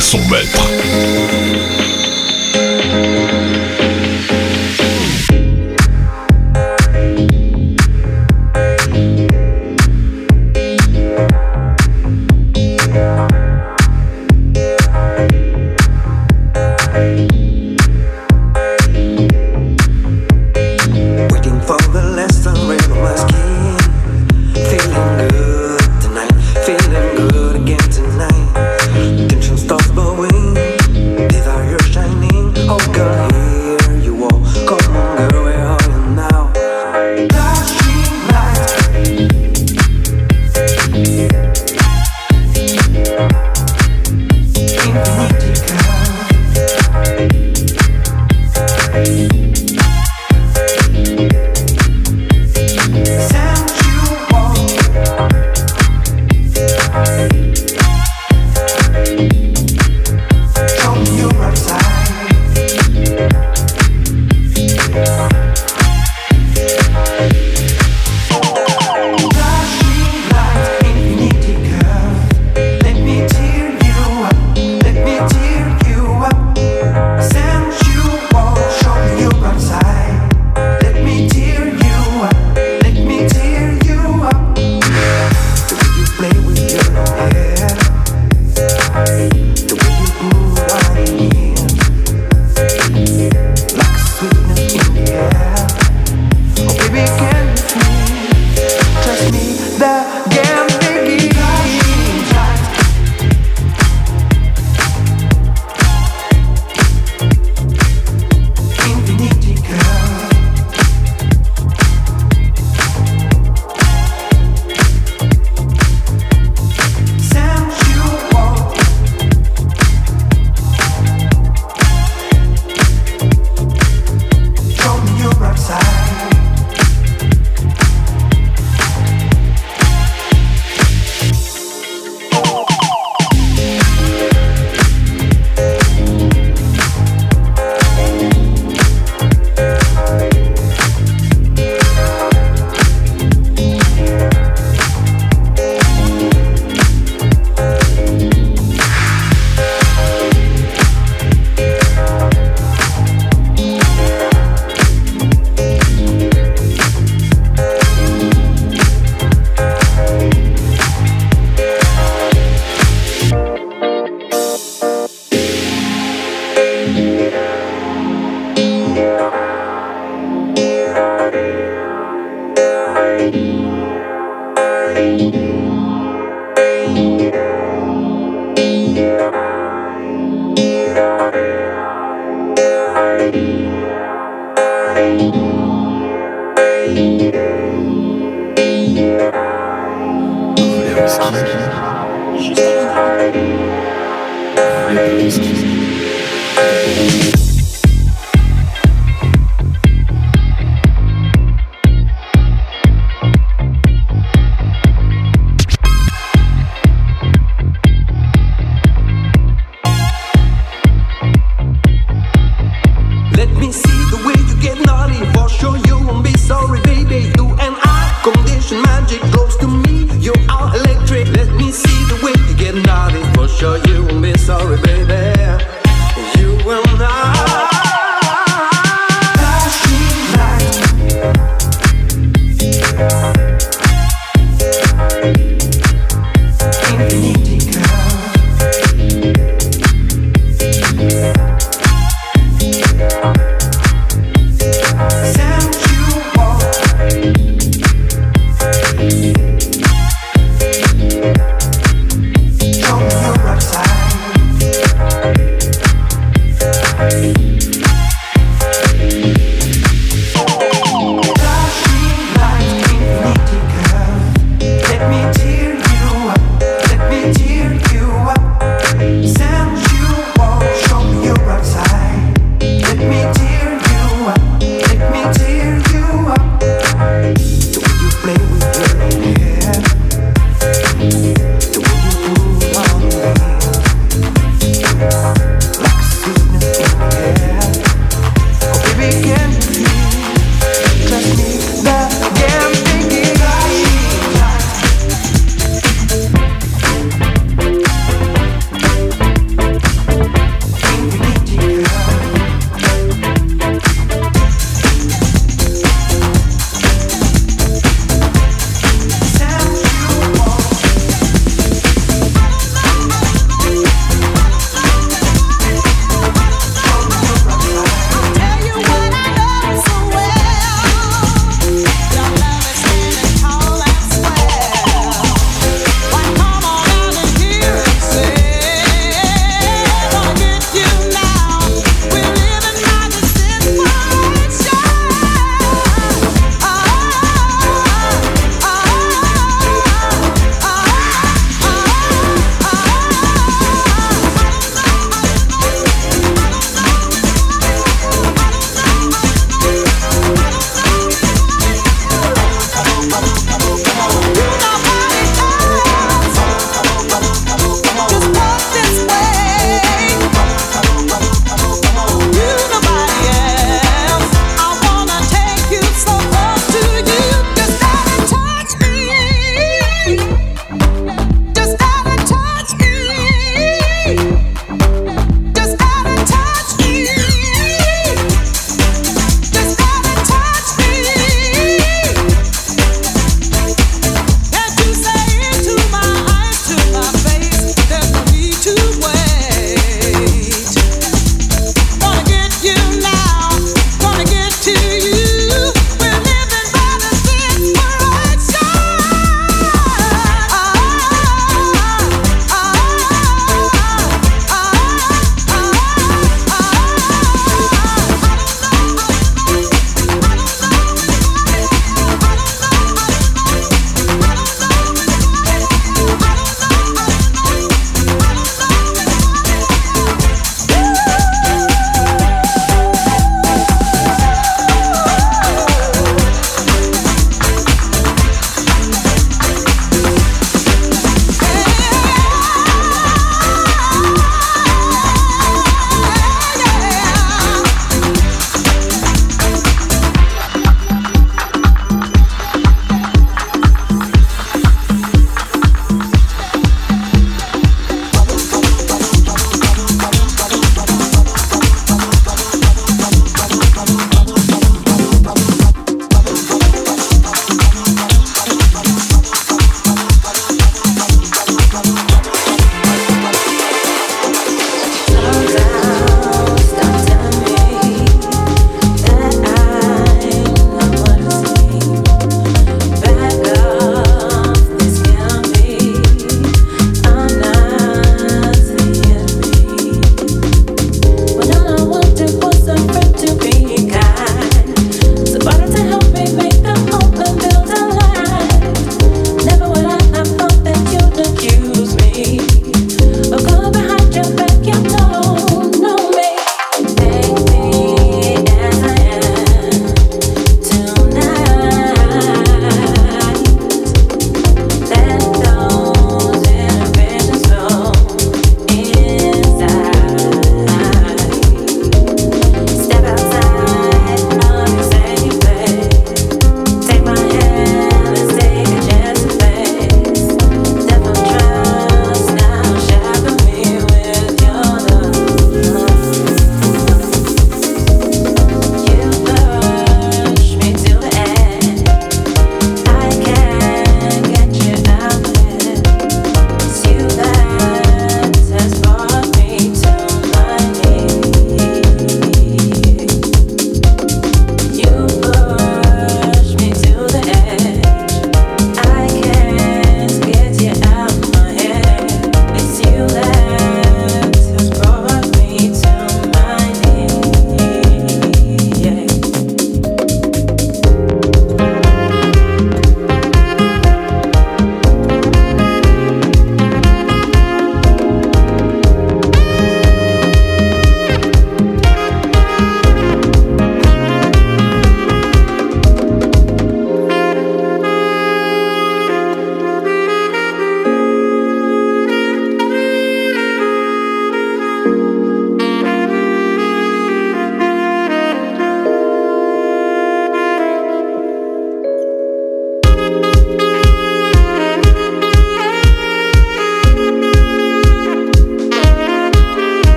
son maître. Juste avant.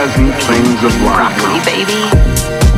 Pleasant plains of life. Broccoli, baby.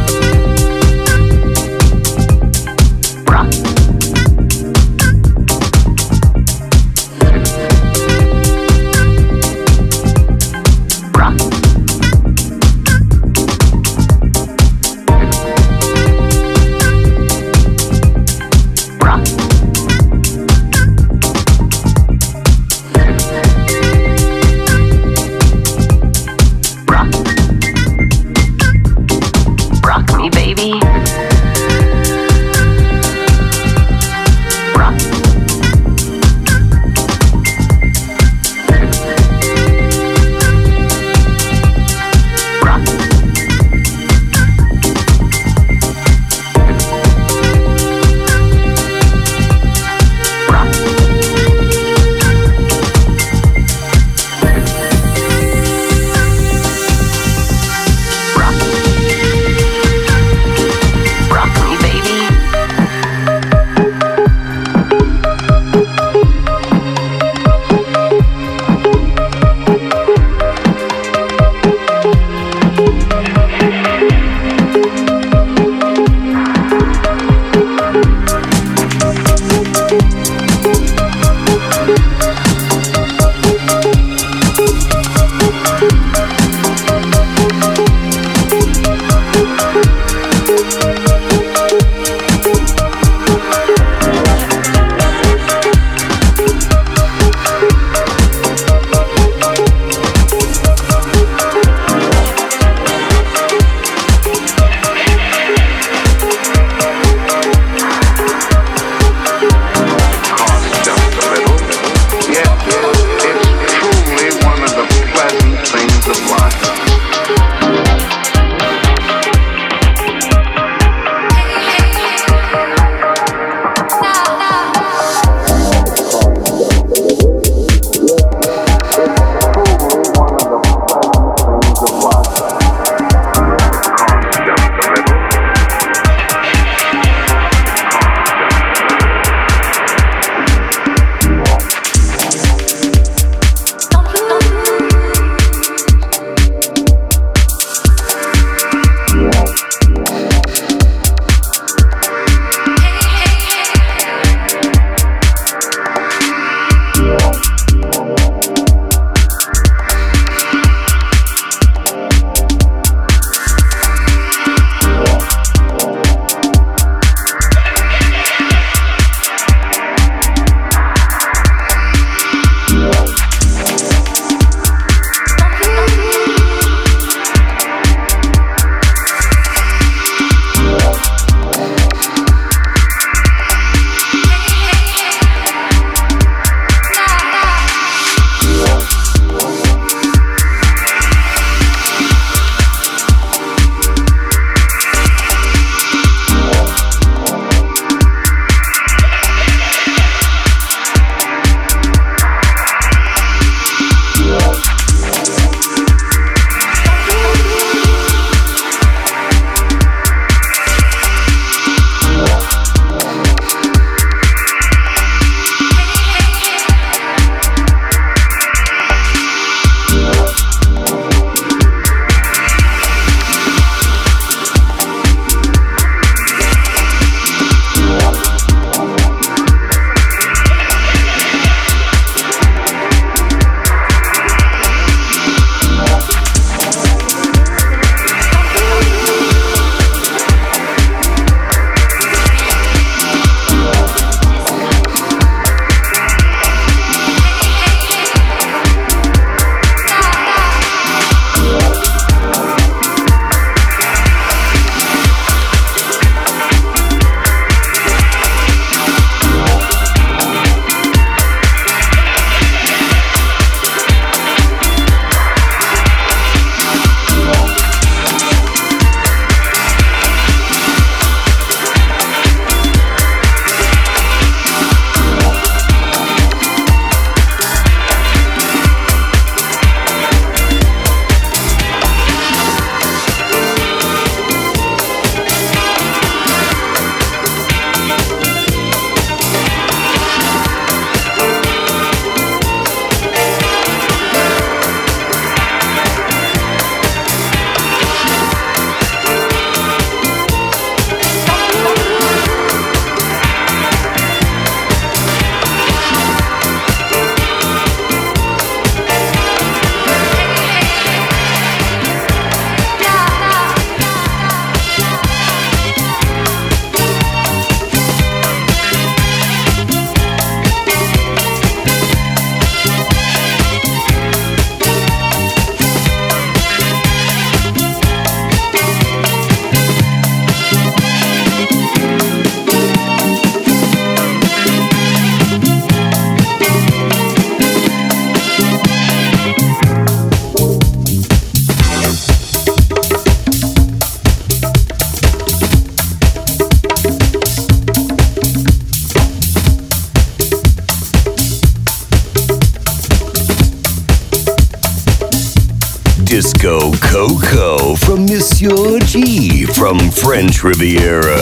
Riviera.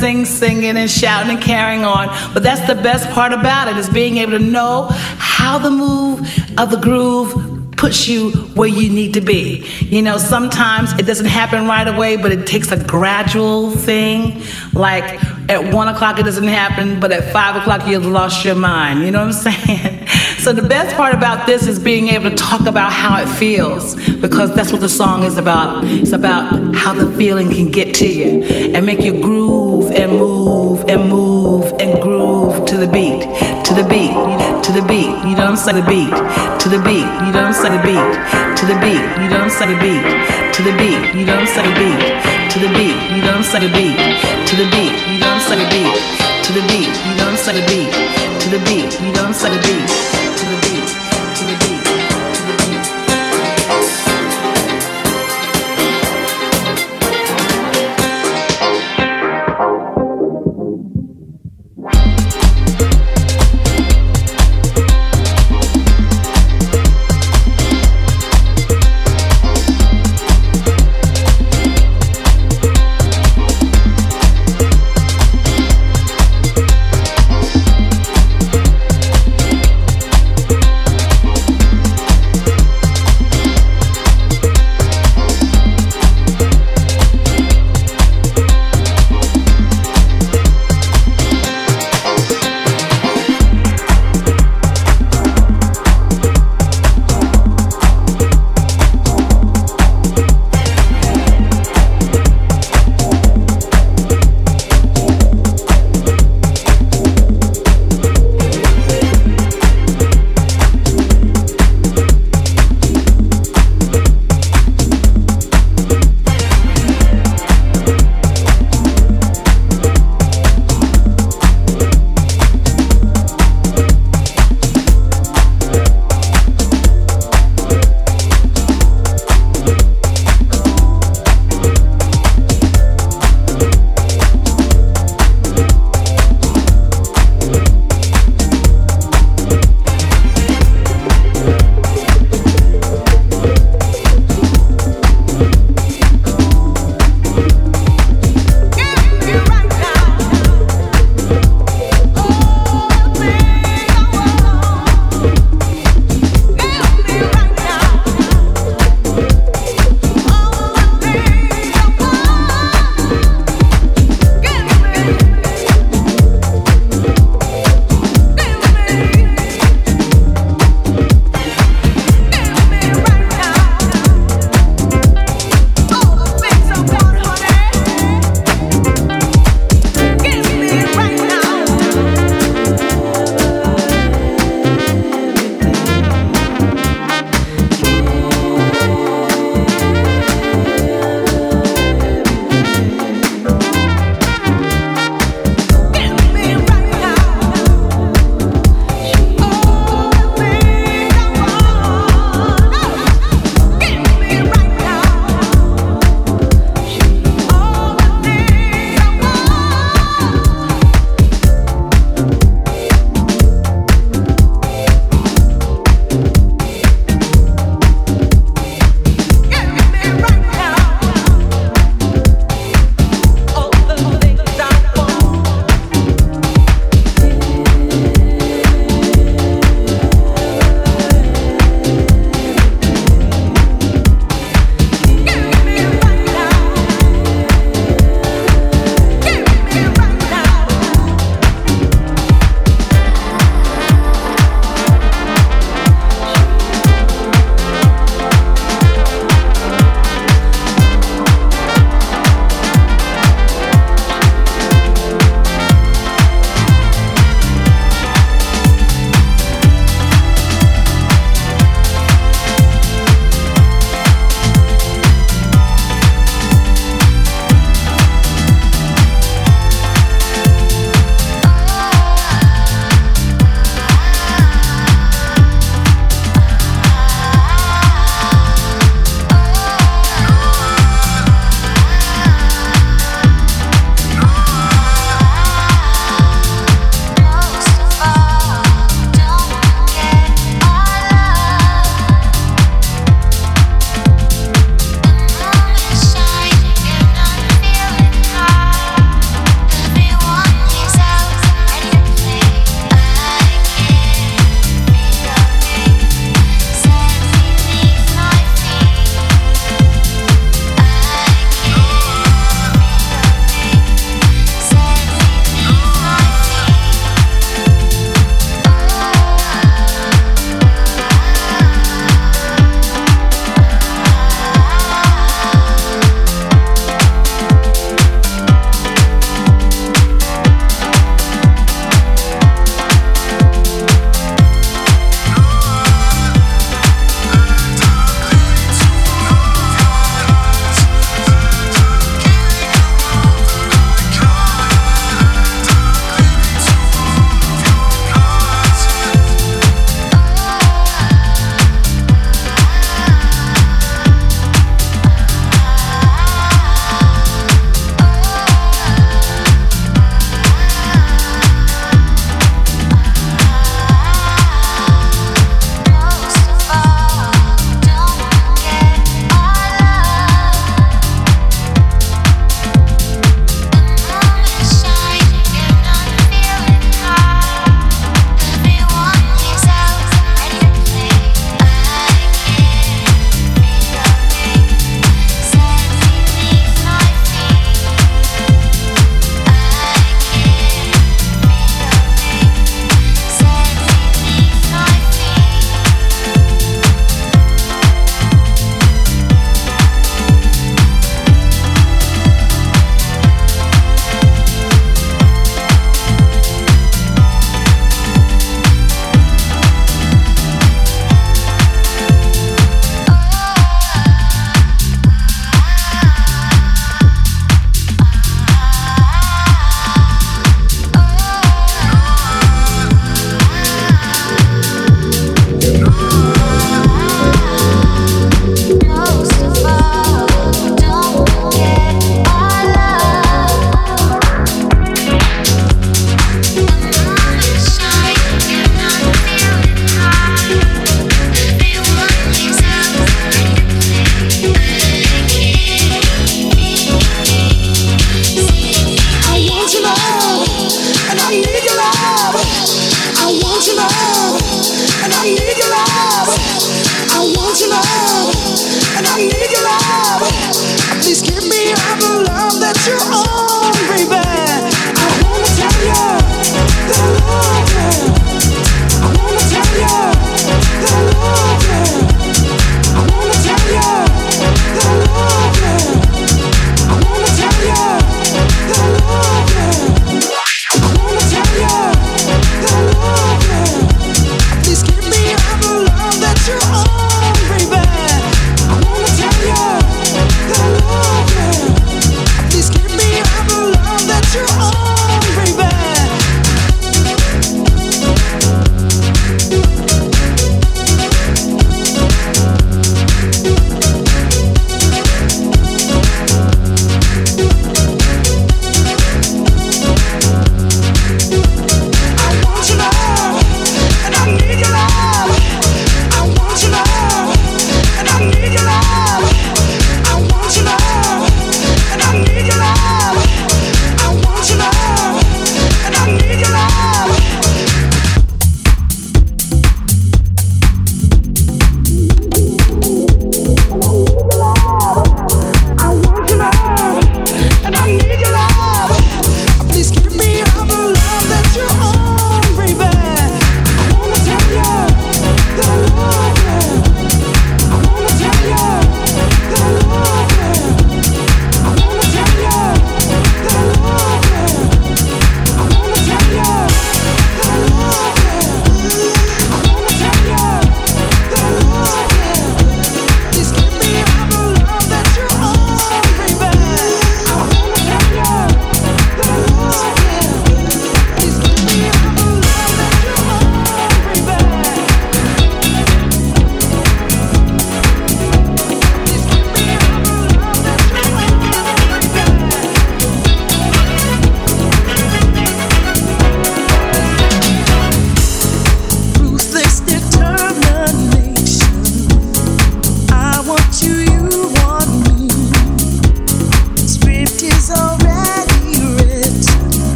Dancing, singing, and shouting and carrying on. But that's the best part about it is being able to know how the move of the groove puts you where you need to be. You know, sometimes it doesn't happen right away, but it takes a gradual thing. Like at one o'clock it doesn't happen, but at five o'clock you've lost your mind. You know what I'm saying? So the best part about this is being able to talk about how it feels, because that's what the song is about. It's about how the feeling can get to you and make you groove and move and groove to the beat, to the beat, to the beat. You know I'm saying? The beat, to the beat. You know I'm saying? The beat, to the beat. You know I'm saying? The beat, to the beat. You know I'm saying? The beat, to the beat. You know I'm saying? The beat, to the beat. You know I'm saying? The beat, to the beat. You know I'm? The beat, to the beat. You know I'm saying? The beat.